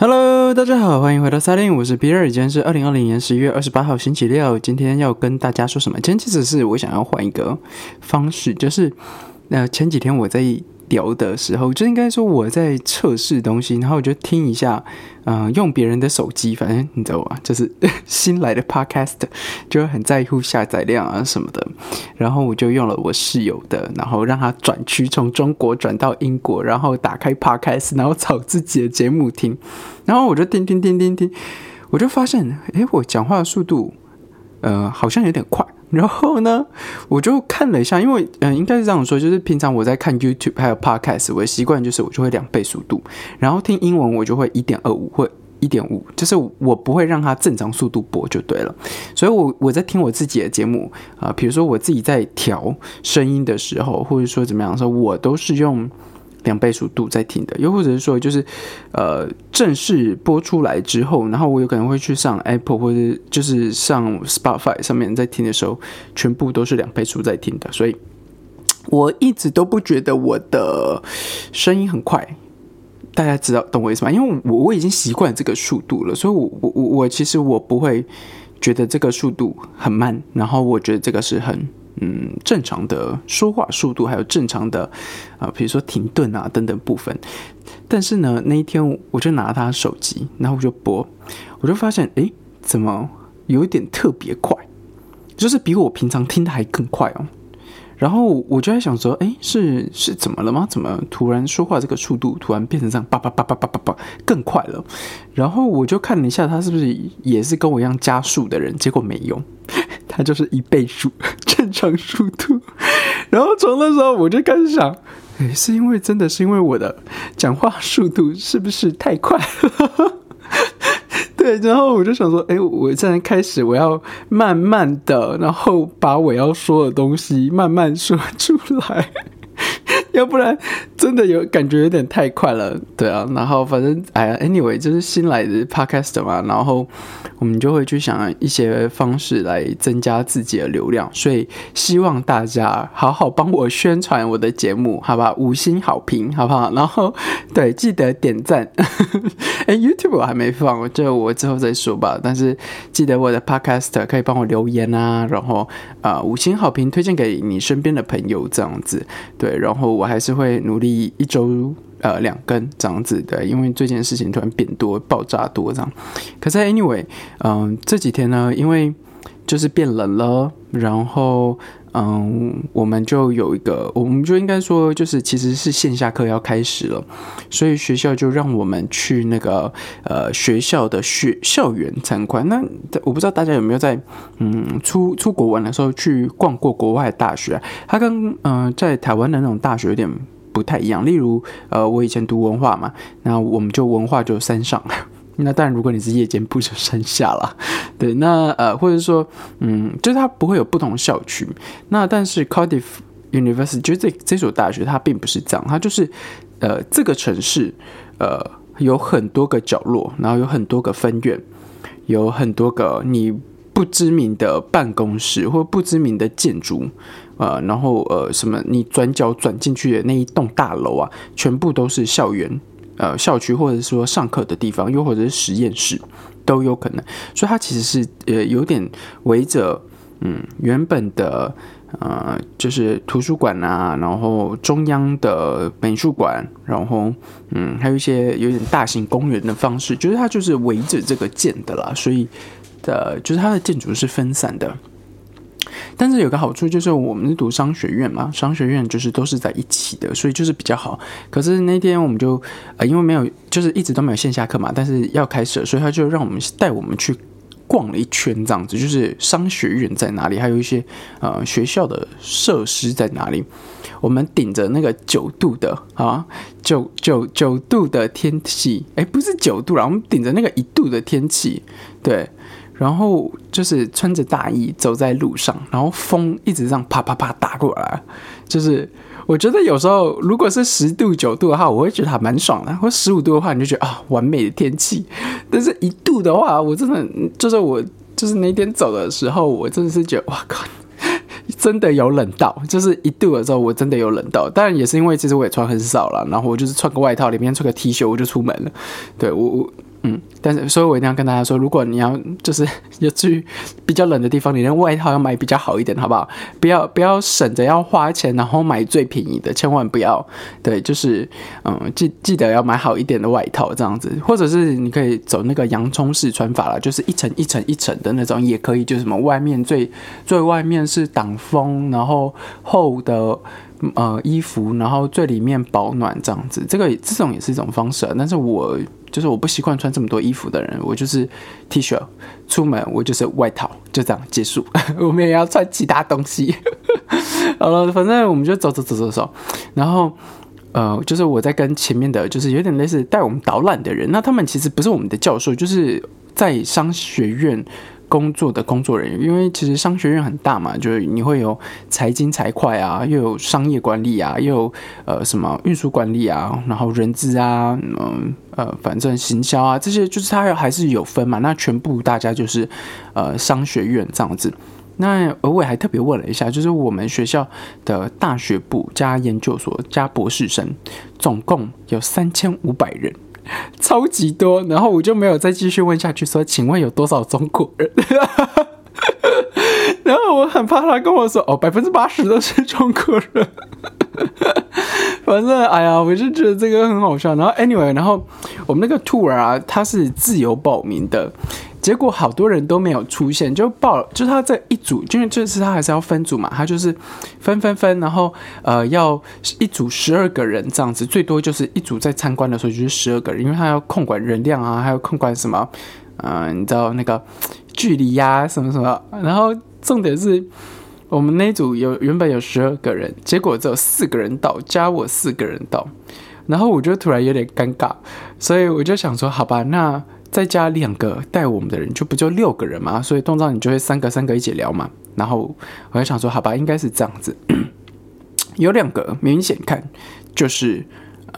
Hello，大家好，欢迎回到 Silent，我是比尔，今天是二零二零年十一月二十八号星期六。今天要跟大家说什么？今天其实是我想要换一个方式，就是那前几天我在聊的时候，就应该说我在测试东西，然后我就听一下，嗯、用别人的手机，反正你知道吧，就是 新来的 Podcast 就会很在乎下载量啊什么的，然后我就用了我室友的，然后让他转区从中国转到英国，然后打开 Podcast，然后找自己的节目听，然后我就听听听听听，我就发现，诶，我讲话的速度，呃，好像有点快。然后呢，我就看了一下，因为嗯、应该是这样说，就是平常我在看 YouTube 还有 Podcast，我的习惯就是我就会两倍速度，然后听英文我就会一点二五或一点五，就是我不会让它正常速度播就对了。所以我我在听我自己的节目啊、呃，比如说我自己在调声音的时候，或者说怎么样的时候，我都是用。两倍速度在听的，又或者是说，就是呃正式播出来之后，然后我有可能会去上 Apple 或者就是上 Spotify 上面在听的时候，全部都是两倍速在听的，所以我一直都不觉得我的声音很快。大家知道懂我意思吗？因为我我已经习惯这个速度了，所以我我我我其实我不会觉得这个速度很慢，然后我觉得这个是很。嗯，正常的说话速度，还有正常的啊、比如说停顿啊等等部分。但是呢，那一天我就拿他手机，然后我就播，我就发现，哎，怎么有一点特别快，就是比我平常听的还更快哦。然后我就在想说，哎，是是怎么了吗？怎么突然说话这个速度突然变成这样，叭叭叭叭叭叭叭更快了？然后我就看了一下，他是不是也是跟我一样加速的人？结果没有。它就是一倍速 正常速度，然后从那时候我就开始想，哎，是因为真的是因为我的讲话速度是不是太快了？对，然后我就想说，哎，我现在开始我要慢慢的，然后把我要说的东西慢慢说出来。要不然真的有感觉有点太快了，对啊，然后反正哎呀，anyway 就是新来的 podcast 嘛，然后我们就会去想一些方式来增加自己的流量，所以希望大家好好帮我宣传我的节目，好吧？五星好评，好不好？然后对，记得点赞。哎，YouTube 我还没放，就我之后再说吧。但是记得我的 podcast 可以帮我留言啊，然后啊、五星好评推荐给你身边的朋友，这样子对，然后然后我。还是会努力一周呃两更这样子的，因为最近事情突然变多，爆炸多这样。可是 anyway，嗯、这几天呢，因为就是变冷了，然后嗯，我们就有一个，我们就应该说就是其实是线下课要开始了，所以学校就让我们去那个呃学校的学校园参观。那我不知道大家有没有在嗯出出国玩的时候去逛过国外的大学、啊？它跟嗯、在台湾的那种大学有点不太一样。例如呃我以前读文化嘛，那我们就文化就山上。那当然，如果你是夜间部就山下了，对，那呃，或者说，嗯，就是它不会有不同校区。那但是 Cardiff University 就这这所大学，它并不是这样，它就是呃这个城市呃有很多个角落，然后有很多个分院，有很多个你不知名的办公室或不知名的建筑，呃，然后呃什么你转角转进去的那一栋大楼啊，全部都是校园。呃，校区或者是说上课的地方，又或者是实验室，都有可能。所以它其实是呃有点围着嗯原本的呃就是图书馆啊，然后中央的美术馆，然后嗯还有一些有点大型公园的方式，就是它就是围着这个建的啦。所以的就是它的建筑是分散的。但是有个好处就是我们是读商学院嘛，商学院就是都是在一起的，所以就是比较好。可是那天我们就呃因为没有，就是一直都没有线下课嘛，但是要开始，所以他就让我们带我们去逛了一圈，这样子就是商学院在哪里，还有一些呃学校的设施在哪里。我们顶着那个九度的啊，九九九度的天气，哎，不是九度啦，我们顶着那个一度的天气，对。然后就是穿着大衣走在路上，然后风一直这样啪啪啪打过来，就是我觉得有时候如果是十度九度的话，我会觉得还蛮爽的；或十五度的话，你就觉得啊完美的天气。但是一度的话，我真的就是我就是那天走的时候，我真的是觉得哇靠，真的有冷到，就是一度的时候我真的有冷到。当然也是因为其实我也穿很少了，然后我就是穿个外套，里面穿个 T 恤我就出门了。对我我嗯，但是所以我一定要跟大家说，如果你要 就是要去比较冷的地方，你的外套要买比较好一点，好不好？不要不要省着要花钱，然后买最便宜的，千万不要。对，就是嗯，记记得要买好一点的外套，这样子，或者是你可以走那个洋葱式穿法了，就是一层一层一层的那种也可以，就是什么外面最最外面是挡风，然后厚的。呃，衣服，然后最里面保暖这样子，这个这种也是一种方式。但是我就是我不习惯穿这么多衣服的人，我就是 T 恤出门，我就是外套，就这样结束。我们也要穿其他东西。好了，反正我们就走走走走走。然后呃，就是我在跟前面的，就是有点类似带我们导览的人，那他们其实不是我们的教授，就是在商学院。工作的工作人员，因为其实商学院很大嘛，就是你会有财经财会啊，又有商业管理啊，又有呃什么运输管理啊，然后人资啊，嗯呃反正行销啊这些，就是它还是有分嘛。那全部大家就是呃商学院这样子。那而我还特别问了一下，就是我们学校的大学部加研究所加博士生，总共有三千五百人。超级多，然后我就没有再继续问下去，说，请问有多少中国人？然后我很怕他跟我说，哦，百分之八十都是中国人。反正，哎呀，我就觉得这个很好笑。然后，anyway，然后我们那个 tour 啊，它是自由报名的。结果好多人都没有出现，就报，就他这一组，因为这次他还是要分组嘛，他就是分分分，然后呃要一组十二个人这样子，最多就是一组在参观的时候就是十二个人，因为他要控管人量啊，还有控管什么，嗯，你知道那个距离呀什么什么，然后重点是我们那组有原本有十二个人，结果只有四个人到，加我四个人到，然后我就突然有点尴尬，所以我就想说，好吧，那。再加两个带我们的人，就不就六个人嘛？所以通常你就会三个三个一起聊嘛。然后我就想说，好吧，应该是这样子。有两个明显看就是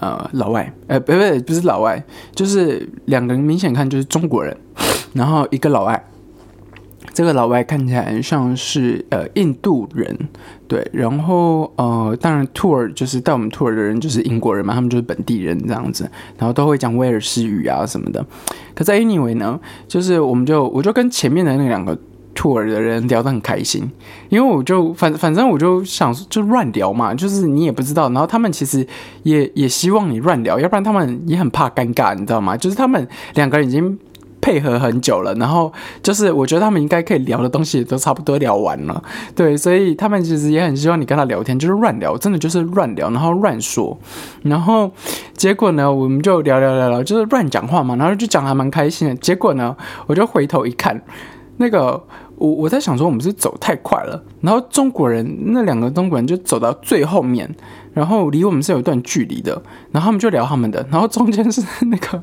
呃老外，呃不不不是老外，就是两个人明显看就是中国人，然后一个老外。这个老外看起来像是呃印度人，对，然后呃当然 tour 就是带我们 tour 的人就是英国人嘛，他们就是本地人这样子，然后都会讲威尔士语啊什么的。可在 anyway 呢，就是我们就我就跟前面的那两个 tour 的人聊得很开心，因为我就反反正我就想就乱聊嘛，就是你也不知道，然后他们其实也也希望你乱聊，要不然他们也很怕尴尬，你知道吗？就是他们两个人已经。配合很久了，然后就是我觉得他们应该可以聊的东西都差不多聊完了，对，所以他们其实也很希望你跟他聊天，就是乱聊，真的就是乱聊，然后乱说，然后结果呢，我们就聊聊聊聊，就是乱讲话嘛，然后就讲还蛮开心的。结果呢，我就回头一看，那个我我在想说我们是走太快了，然后中国人那两个中国人就走到最后面。然后离我们是有一段距离的，然后他们就聊他们的，然后中间是那个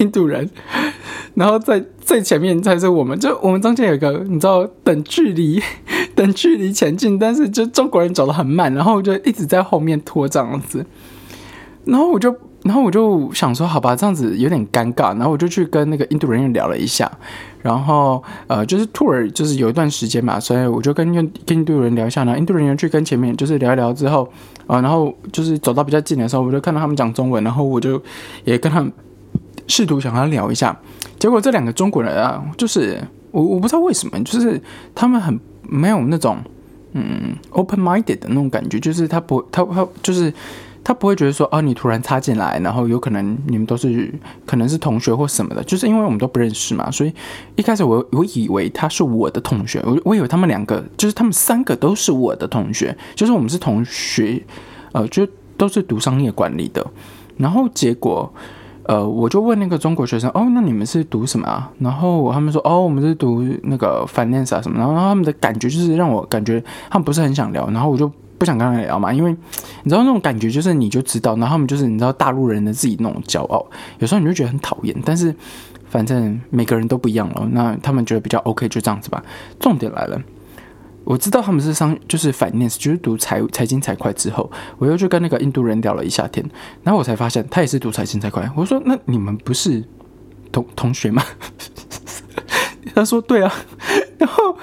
印度人，然后在最前面才是我们，就我们中间有一个你知道等距离 等距离前进，但是就中国人走得很慢，然后就一直在后面拖这样子，然后我就。然后我就想说，好吧，这样子有点尴尬。然后我就去跟那个印度人员聊了一下，然后呃，就是 tour 就是有一段时间嘛，所以我就跟跟印度人聊一下。然后印度人员去跟前面就是聊一聊之后，啊，然后就是走到比较近的时候，我就看到他们讲中文，然后我就也跟他们试图想要聊一下。结果这两个中国人啊，就是我我不知道为什么，就是他们很没有那种嗯 open minded 的那种感觉，就是他不他他就是。他不会觉得说，哦，你突然插进来，然后有可能你们都是可能是同学或什么的，就是因为我们都不认识嘛，所以一开始我我以为他是我的同学，我我以为他们两个就是他们三个都是我的同学，就是我们是同学，呃，就都是读商业管理的，然后结果，呃，我就问那个中国学生，哦，那你们是读什么啊？然后他们说，哦，我们是读那个 finance 啊什么，然后他们的感觉就是让我感觉他们不是很想聊，然后我就。不想跟他聊嘛，因为你知道那种感觉，就是你就知道，然后他们就是你知道大陆人的自己那种骄傲，有时候你就觉得很讨厌。但是反正每个人都不一样了，那他们觉得比较 OK，就这样子吧。重点来了，我知道他们是商，就是反面就是读财财经财会之后，我又去跟那个印度人聊了一下天，然后我才发现他也是读财经财会。我说那你们不是同同学吗？他说对啊，然后。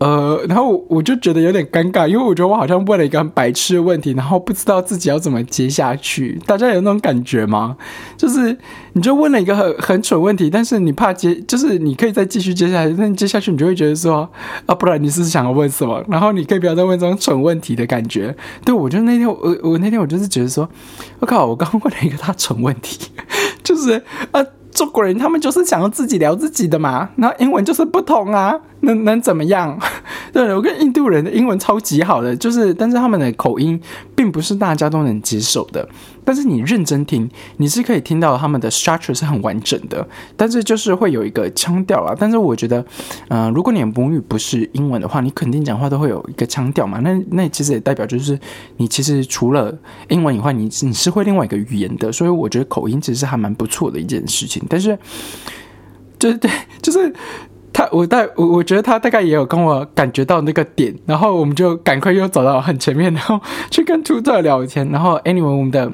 呃，然后我就觉得有点尴尬，因为我觉得我好像问了一个很白痴的问题，然后不知道自己要怎么接下去。大家有那种感觉吗？就是你就问了一个很很蠢问题，但是你怕接，就是你可以再继续接下去，但接下去你就会觉得说啊，不然你是想要问什么？然后你可以不要再问这种蠢问题的感觉。对我就那天我我那天我就是觉得说，我靠，我刚问了一个他蠢问题，就是啊。中国人他们就是想要自己聊自己的嘛，然后英文就是不同啊，能能怎么样？对，我跟印度人的英文超级好的，就是但是他们的口音并不是大家都能接受的。但是你认真听，你是可以听到他们的 structure 是很完整的，但是就是会有一个腔调啊。但是我觉得，嗯，如果你的母语不是英文的话，你肯定讲话都会有一个腔调嘛。那那其实也代表就是你其实除了英文以外，你你是会另外一个语言的。所以我觉得口音其实还蛮不错的一件事情。但是，就是对，就是我大我我觉得他大概也有跟我感觉到那个点，然后我们就赶快又走到很前面，然后去跟图特聊天。然后，anyway，我们的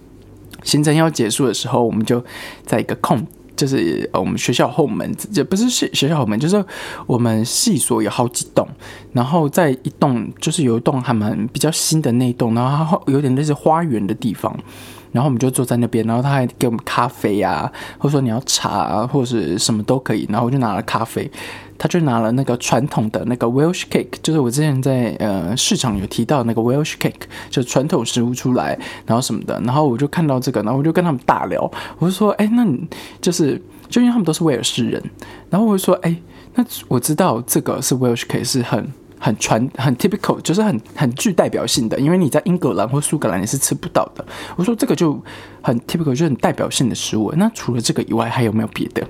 行程要结束的时候，我们就在一个空，就是我们学校后门，也不是学学校后门，就是我们系所有好几栋，然后在一栋就是有一栋还蛮比较新的那栋，然后有点类似花园的地方。然后我们就坐在那边，然后他还给我们咖啡啊，或者说你要茶啊，或者是什么都可以。然后我就拿了咖啡，他就拿了那个传统的那个 Welsh cake，就是我之前在呃市场有提到那个 Welsh cake，就传统食物出来，然后什么的。然后我就看到这个，然后我就跟他们大聊，我就说，哎，那你就是就因为他们都是威尔士人，然后我就说，哎，那我知道这个是 Welsh cake 是很。很传很 typical，就是很很具代表性的，因为你在英格兰或苏格兰你是吃不到的。我说这个就很 typical，就很代表性的食物。那除了这个以外，还有没有别的？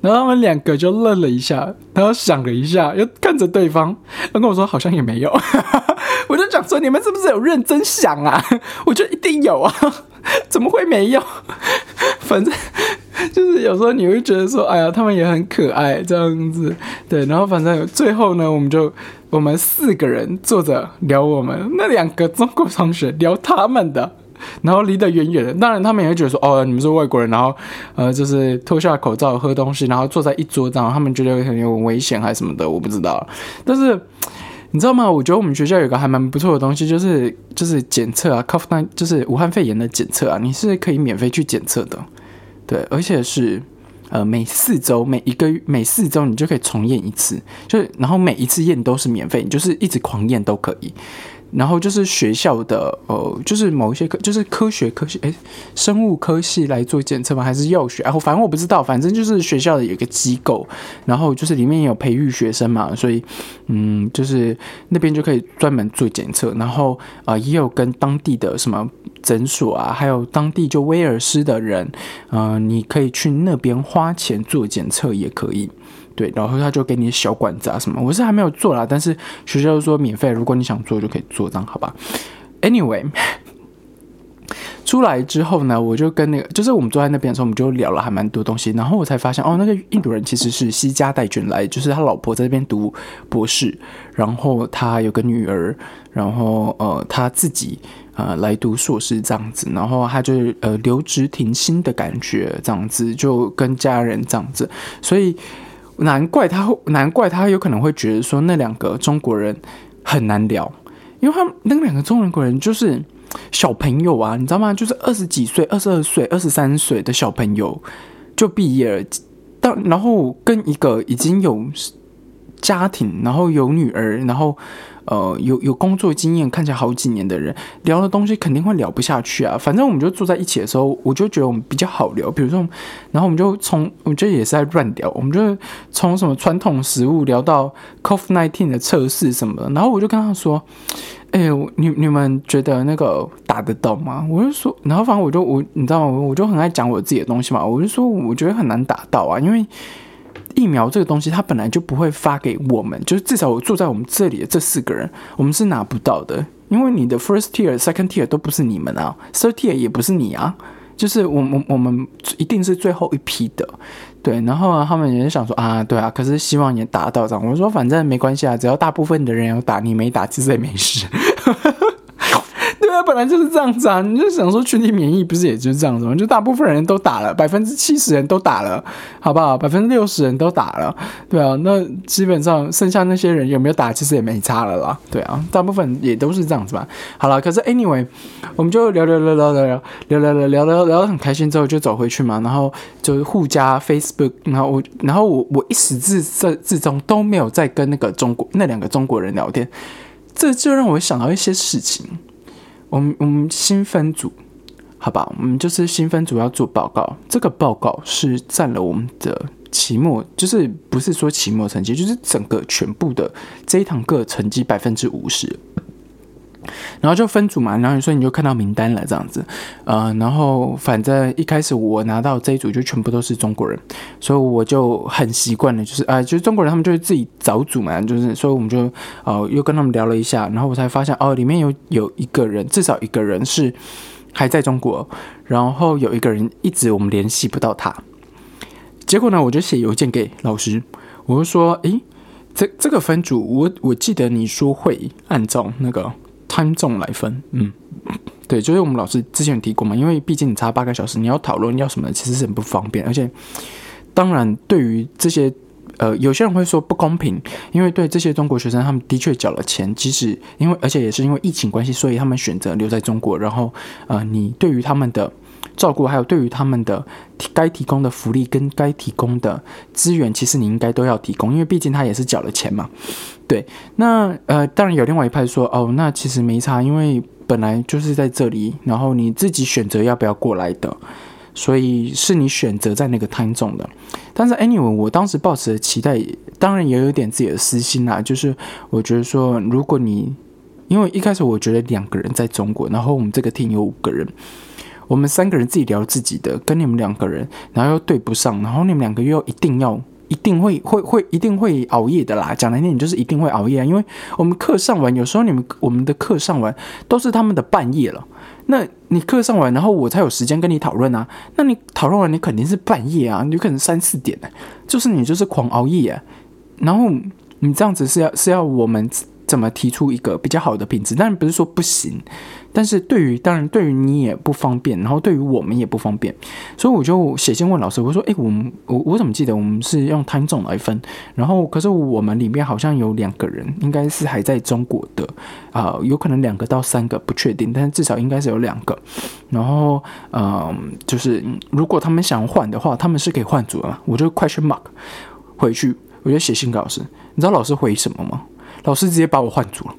然后他们两个就愣了一下，然后想了一下，又看着对方，他跟我说好像也没有。我就讲说你们是不是有认真想啊？我觉得一定有啊，怎么会没有？反正。就是有时候你会觉得说，哎呀，他们也很可爱这样子，对。然后反正最后呢，我们就我们四个人坐着聊我们那两个中国同学聊他们的，然后离得远远的。当然他们也会觉得说，哦，你们是外国人，然后呃，就是脱下口罩喝东西，然后坐在一桌上，他们觉得很有危险还是什么的，我不知道。但是你知道吗？我觉得我们学校有个还蛮不错的东西，就是就是检测啊 c o v i d 就是武汉肺炎的检测啊，你是可以免费去检测的。对，而且是，呃，每四周每一个每四周你就可以重验一次，就然后每一次验都是免费，你就是一直狂验都可以。然后就是学校的，呃，就是某一些科，就是科学科系，诶，生物科系来做检测吗？还是药学？然后反正我不知道，反正就是学校的有一个机构，然后就是里面有培育学生嘛，所以，嗯，就是那边就可以专门做检测。然后啊，也有跟当地的什么诊所啊，还有当地就威尔斯的人，嗯，你可以去那边花钱做检测也可以。对，然后他就给你小管子啊什么，我是还没有做啦，但是学校说免费，如果你想做就可以做，这样好吧？Anyway，出来之后呢，我就跟那个，就是我们坐在那边的时候，我们就聊了还蛮多东西，然后我才发现，哦，那个印度人其实是西家带眷来，就是他老婆在这边读博士，然后他有个女儿，然后呃他自己呃来读硕士这样子，然后他就呃留职停薪的感觉这样子，就跟家人这样子，所以。难怪他，难怪他有可能会觉得说那两个中国人很难聊，因为他那两个中国人就是小朋友啊，你知道吗？就是二十几岁、二十二岁、二十三岁的小朋友就毕业了，当然后跟一个已经有家庭，然后有女儿，然后。呃，有有工作经验，看起来好几年的人聊的东西肯定会聊不下去啊。反正我们就坐在一起的时候，我就觉得我们比较好聊。比如说，然后我们就从我觉得也是在乱聊，我们就从什么传统食物聊到 Covid nineteen 的测试什么的。然后我就跟他说：“哎，你你们觉得那个打得到吗？”我就说，然后反正我就我你知道吗？我就很爱讲我自己的东西嘛。我就说，我觉得很难打到啊，因为。疫苗这个东西，它本来就不会发给我们，就是至少我坐在我们这里的这四个人，我们是拿不到的，因为你的 first tier、second tier 都不是你们啊，third tier 也不是你啊，就是我们我们一定是最后一批的，对。然后他们也是想说啊，对啊，可是希望也达到这样。我说反正没关系啊，只要大部分的人有打，你没打，其实也没事。对啊，啊，本来就是这样子啊！你就想说群体免疫不是也就是这样子吗？就大部分人都打了，百分之七十人都打了，好不好？百分之六十人都打了，对啊，那基本上剩下那些人有没有打，其实也没差了啦，对啊，大部分也都是这样子吧。好了，可是 anyway，我们就聊聊聊聊聊聊聊聊聊聊聊聊得很开心之后就走回去嘛，然后就互加 Facebook，然后我然后我我一时至至至终都没有再跟那个中国那两个中国人聊天，这就让我想到一些事情。我们我们新分组，好吧，我们就是新分组要做报告。这个报告是占了我们的期末，就是不是说期末成绩，就是整个全部的这一堂课成绩百分之五十。然后就分组嘛，然后所以你就看到名单了这样子，呃，然后反正一开始我拿到这一组就全部都是中国人，所以我就很习惯了，就是啊，就是中国人他们就会自己找组嘛，就是所以我们就呃又跟他们聊了一下，然后我才发现哦，里面有有一个人，至少一个人是还在中国，然后有一个人一直我们联系不到他，结果呢，我就写邮件给老师，我就说，诶，这这个分组，我我记得你说会按照那个。Time zone 来分，嗯，对，就是我们老师之前有提过嘛，因为毕竟你差八个小时，你要讨论要什么，其实是很不方便。而且，当然，对于这些，呃，有些人会说不公平，因为对这些中国学生，他们的确缴了钱，即使因为，而且也是因为疫情关系，所以他们选择留在中国。然后，呃，你对于他们的照顾，还有对于他们的该提供的福利跟该提供的资源，其实你应该都要提供，因为毕竟他也是缴了钱嘛。对，那呃，当然有另外一派说，哦，那其实没差，因为本来就是在这里，然后你自己选择要不要过来的，所以是你选择在那个摊中的。但是 anyway，我当时抱持的期待，当然也有点自己的私心啦，就是我觉得说，如果你因为一开始我觉得两个人在中国，然后我们这个 team 有五个人，我们三个人自己聊自己的，跟你们两个人，然后又对不上，然后你们两个又一定要。一定会会会一定会熬夜的啦！讲难听点就是一定会熬夜啊，因为我们课上完，有时候你们我们的课上完都是他们的半夜了。那你课上完，然后我才有时间跟你讨论啊。那你讨论完，你肯定是半夜啊，你可能三四点呢，就是你就是狂熬夜啊。然后你这样子是要是要我们怎么提出一个比较好的品质？当然不是说不行。但是对于当然对于你也不方便，然后对于我们也不方便，所以我就写信问老师，我说：“哎，我们我我怎么记得我们是用 time zone 来分？然后可是我们里面好像有两个人，应该是还在中国的啊，有可能两个到三个不确定，但是至少应该是有两个。然后嗯，就是如果他们想换的话，他们是可以换组的嘛。我就 question mark 回去，我就写信给老师。你知道老师回什么吗？老师直接把我换组了。”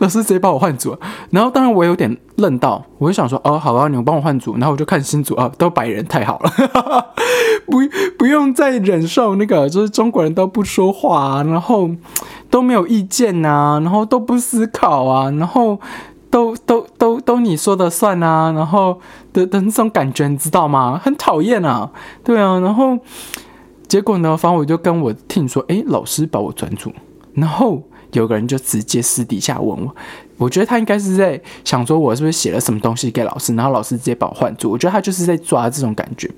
老师直接把我换组，然后当然我有点愣到，我就想说哦，好啊，你们帮我换组，然后我就看新组啊，都白人，太好了，不不用再忍受那个就是中国人都不说话，然后都没有意见呐，然后都不思考啊，然后都都都都你说的算啊，然后的的那种感觉你知道吗？很讨厌啊，对啊，然后结果呢，反正我就跟我听说，哎，老师把我转组，然后。有个人就直接私底下问我，我觉得他应该是在想说，我是不是写了什么东西给老师，然后老师直接把我换住。我觉得他就是在抓这种感觉。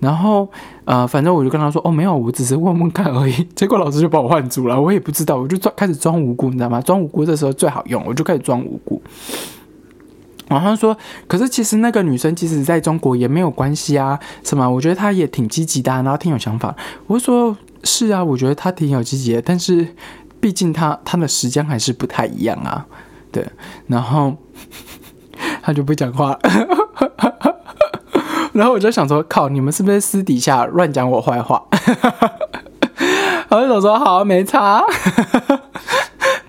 然后呃，反正我就跟他说，哦，没有，我只是问问看而已。结果老师就把我换住了，我也不知道，我就装开始装无辜，你知道吗？装无辜这时候最好用，我就开始装无辜。然后他说，可是其实那个女生即使在中国也没有关系啊，什么？我觉得她也挺积极的，然后挺有想法。我说是啊，我觉得她挺有积极的，但是。毕竟他他的时间还是不太一样啊，对，然后 他就不讲话，然后我就想说，靠，你们是不是私底下乱讲我坏话？然 后我说好，没差，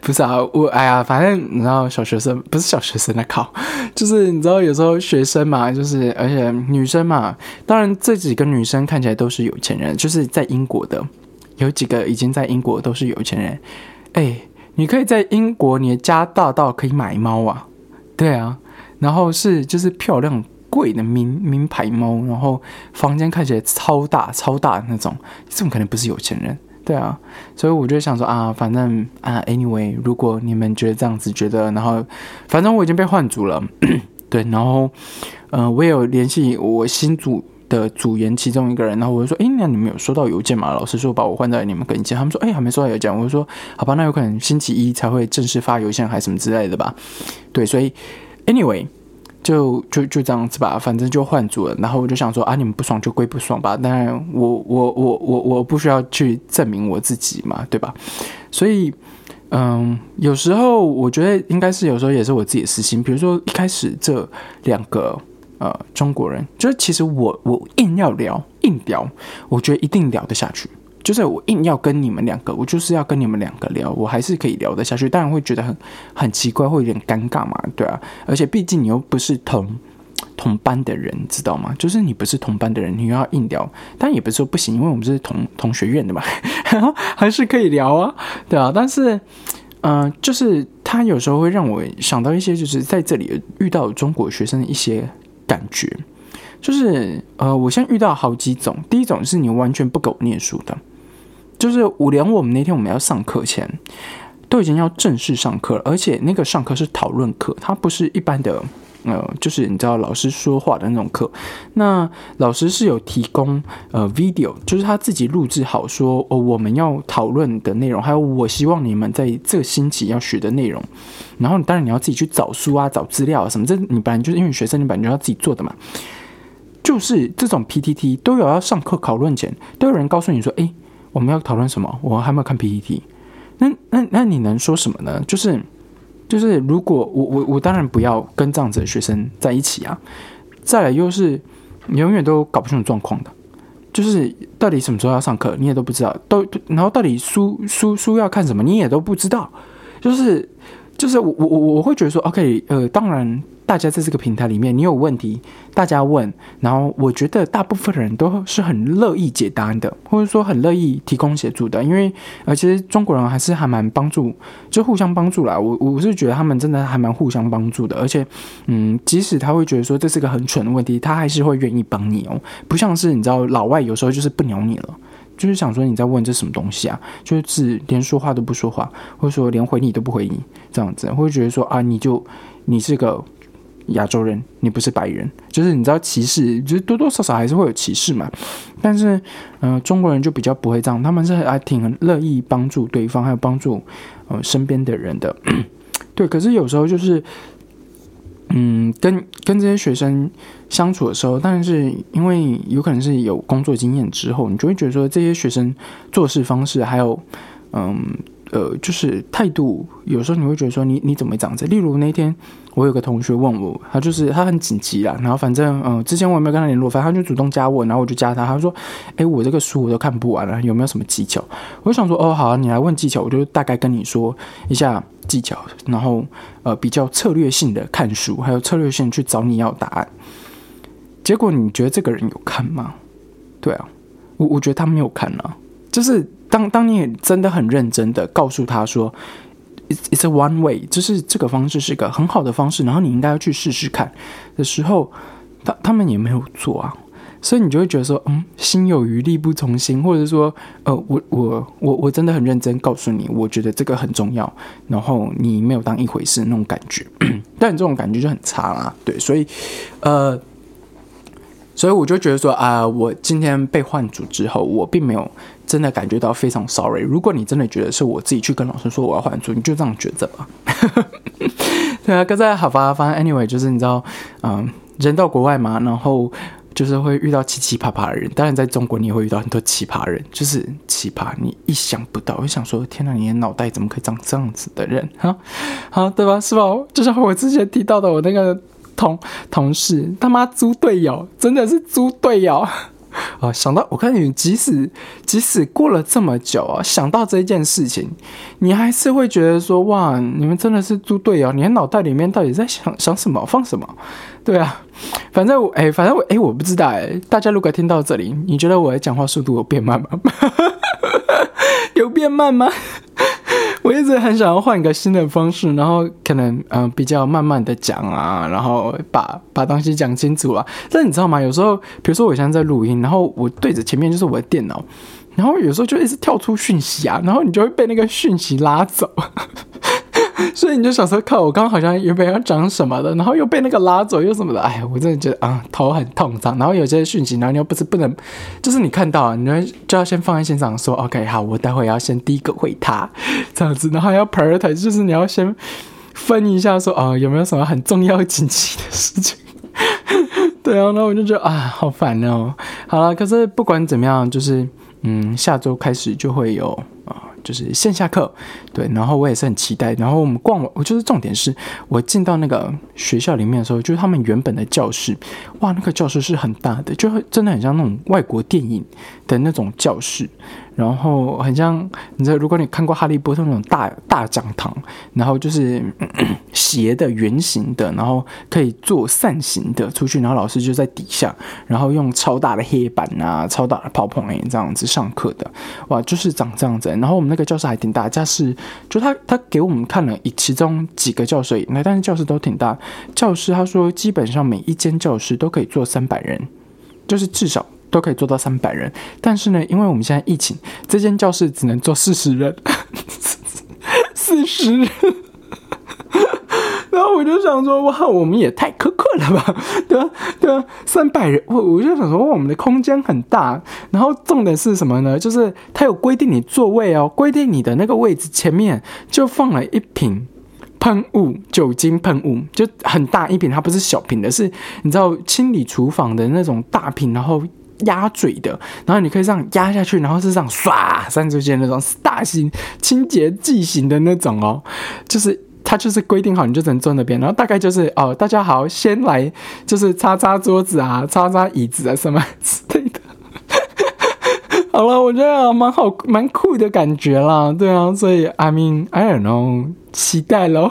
不是啊，我哎呀，反正你知道，小学生不是小学生在考，就是你知道，有时候学生嘛，就是而且女生嘛，当然这几个女生看起来都是有钱人，就是在英国的。有几个已经在英国都是有钱人，哎，你可以在英国，你的家大到可以买猫啊，对啊，然后是就是漂亮贵的名名牌猫，然后房间看起来超大超大的那种，这种可能不是有钱人，对啊，所以我就想说啊，反正啊，anyway，如果你们觉得这样子觉得，然后反正我已经被换组了，对，然后嗯，我有联系我新组。的组员其中一个人，然后我就说，哎，那你们有收到邮件吗？老师说把我换在你们跟前，他们说，哎，还没收到邮件。我就说，好吧，那有可能星期一才会正式发邮件，还是什么之类的吧。对，所以 anyway。就就就这样子吧，反正就换组了。然后我就想说啊，你们不爽就归不爽吧。当然，我我我我我不需要去证明我自己嘛，对吧？所以，嗯，有时候我觉得应该是有时候也是我自己的私心。比如说一开始这两个呃中国人，就是其实我我硬要聊硬聊，我觉得一定聊得下去。就是我硬要跟你们两个，我就是要跟你们两个聊，我还是可以聊得下去。当然会觉得很很奇怪，会有点尴尬嘛，对啊。而且毕竟你又不是同同班的人，知道吗？就是你不是同班的人，你又要硬聊，但也不是说不行，因为我们是同同学院的嘛，还是可以聊啊，对啊。但是，嗯，就是他有时候会让我想到一些，就是在这里遇到中国学生的一些感觉，就是呃，我现在遇到好几种。第一种是你完全不给我念书的。就是我连我们那天我们要上课前，都已经要正式上课了，而且那个上课是讨论课，它不是一般的，呃，就是你知道老师说话的那种课。那老师是有提供呃 video，就是他自己录制好说哦我们要讨论的内容，还有我希望你们在这个星期要学的内容。然后当然你要自己去找书啊，找资料啊什么，这你本来就是因为学生，你本来就要自己做的嘛。就是这种 PPT 都有要上课讨论前，都有人告诉你说，哎。我们要讨论什么？我还没有看 PPT。那那那你能说什么呢？就是就是，如果我我我当然不要跟这样子的学生在一起啊。再来又是你永远都搞不清楚状况的，就是到底什么时候要上课，你也都不知道。都然后到底书书书要看什么，你也都不知道。就是就是我我我我会觉得说，OK，呃，当然。大家在这个平台里面，你有问题，大家问，然后我觉得大部分人都是很乐意解答的，或者说很乐意提供协助的，因为呃，其实中国人还是还蛮帮助，就互相帮助啦。我我是觉得他们真的还蛮互相帮助的，而且，嗯，即使他会觉得说这是个很蠢的问题，他还是会愿意帮你哦，不像是你知道老外有时候就是不鸟你了，就是想说你在问这什么东西啊，就是连说话都不说话，或者说连回你都不回你这样子，会觉得说啊，你就你是个。亚洲人，你不是白人，就是你知道歧视，就是多多少少还是会有歧视嘛。但是，嗯，中国人就比较不会这样，他们是还挺乐意帮助对方，还有帮助呃身边的人的。对，可是有时候就是，嗯，跟跟这些学生相处的时候，但是因为有可能是有工作经验之后，你就会觉得说这些学生做事方式还有，嗯。呃，就是态度，有时候你会觉得说你你怎么这样子？例如那天我有个同学问我，他就是他很紧急啦，然后反正嗯，之前我也没有跟他联络，反正他就主动加我，然后我就加他，他说，哎，我这个书我都看不完了，有没有什么技巧？我就想说，哦，好啊，你来问技巧，我就大概跟你说一下技巧，然后呃，比较策略性的看书，还有策略性去找你要答案。结果你觉得这个人有看吗？对啊，我我觉得他没有看啊，就是。当当你真的很认真的告诉他说，it's it's a one way，就是这个方式是一个很好的方式，然后你应该要去试试看的时候，他他们也没有做啊，所以你就会觉得说，嗯，心有余力不从心，或者说，呃，我我我我真的很认真告诉你，我觉得这个很重要，然后你没有当一回事那种感觉，但这种感觉就很差啦，对，所以，呃。所以我就觉得说啊，我今天被换组之后，我并没有真的感觉到非常 sorry。如果你真的觉得是我自己去跟老师说我要换组，你就这样觉得吧。对啊，可是好吧，反正 anyway 就是你知道，嗯，人到国外嘛，然后就是会遇到奇奇葩葩的人。当然在中国你也会遇到很多奇葩人，就是奇葩，你意想不到。我想说，天哪，你的脑袋怎么可以长这样子的人？哈，好，对吧？是吧？就像我之前提到的，我那个。同同事他妈猪队友，真的是猪队友啊！想到我看你，即使即使过了这么久啊，想到这件事情，你还是会觉得说哇，你们真的是猪队友！你的脑袋里面到底在想想什么，放什么？对啊，反正我哎，反正我哎，我不知道哎。大家如果听到这里，你觉得我的讲话速度有变慢吗？有变慢吗？我一直很想要换一个新的方式，然后可能嗯比较慢慢的讲啊，然后把把东西讲清楚啊。但你知道吗？有时候，比如说我现在在录音，然后我对着前面就是我的电脑，然后有时候就一直跳出讯息啊，然后你就会被那个讯息拉走。所以你就想说，靠，我刚刚好像原本要讲什么的，然后又被那个拉走又什么的，哎，我真的觉得啊，头很痛胀。然后有些讯息，然后你又不是不能，就是你看到，你就就要先放在现场说，OK，好，我待会要先第一个回他这样子，然后要 prioritize，就是你要先分一下说，啊，有没有什么很重要紧急的事情？对啊，那我就觉得啊，好烦哦。好了，可是不管怎么样，就是嗯，下周开始就会有啊。就是线下课，对，然后我也是很期待。然后我们逛，我就是重点是我进到那个学校里面的时候，就是他们原本的教室，哇，那个教室是很大的，就真的很像那种外国电影的那种教室。然后很像，你知道，如果你看过《哈利波特》那种大大讲堂，然后就是斜的、圆形的，然后可以做扇形的出去，然后老师就在底下，然后用超大的黑板啊、超大的泡泡眼这样子上课的，哇，就是长这样子。然后我们那个教室还挺大，教室就他他给我们看了以其中几个教室，那但是教室都挺大。教室他说基本上每一间教室都可以坐三百人，就是至少。都可以做到三百人，但是呢，因为我们现在疫情，这间教室只能坐四十人，四十人。然后我就想说，哇，我们也太苛刻了吧，对吧？对啊，三百人，我我就想说，我们的空间很大。然后重点是什么呢？就是它有规定你座位哦，规定你的那个位置前面就放了一瓶喷雾，酒精喷雾，就很大一瓶，它不是小瓶的，是你知道清理厨房的那种大瓶，然后。压嘴的，然后你可以这样压下去，然后是这样唰散出去那种大型清洁剂型的那种哦，就是它就是规定好，你就只能坐那边，然后大概就是哦，大家好，先来就是擦擦桌子啊，擦擦椅子啊什么之类的。好了，我觉得蛮好，蛮酷的感觉啦，对啊，所以 I mean I don't know。期待喽，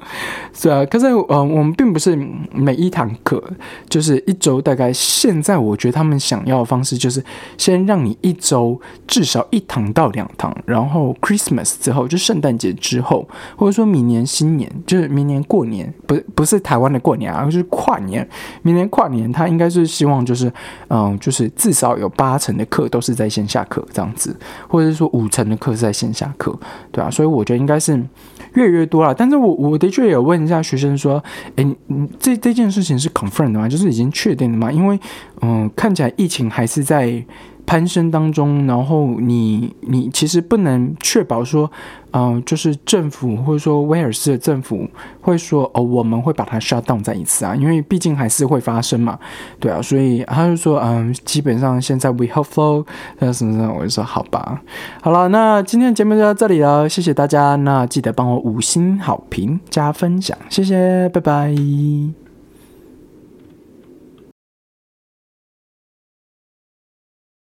是啊，可是呃，我们并不是每一堂课就是一周，大概现在我觉得他们想要的方式就是先让你一周至少一堂到两堂，然后 Christmas 之后就圣诞节之后，或者说明年新年，就是明年过年，不不是台湾的过年啊，就是跨年，明年跨年他应该是希望就是嗯，就是至少有八成的课都是在线下课这样子，或者是说五成的课是在线下课，对啊，所以我觉得应该是。越来越多了，但是我我的确有问一下学生说，诶，这这件事情是 confirm 的吗？就是已经确定的吗？因为，嗯，看起来疫情还是在。攀升当中，然后你你其实不能确保说，嗯，就是政府或者说威尔斯的政府会说哦，我们会把它 shut down 再一次啊，因为毕竟还是会发生嘛，对啊，所以他就说，嗯，基本上现在 we hope for，那什么什么，我就说好吧，好了，那今天的节目就到这里了，谢谢大家，那记得帮我五星好评加分享，谢谢，拜拜。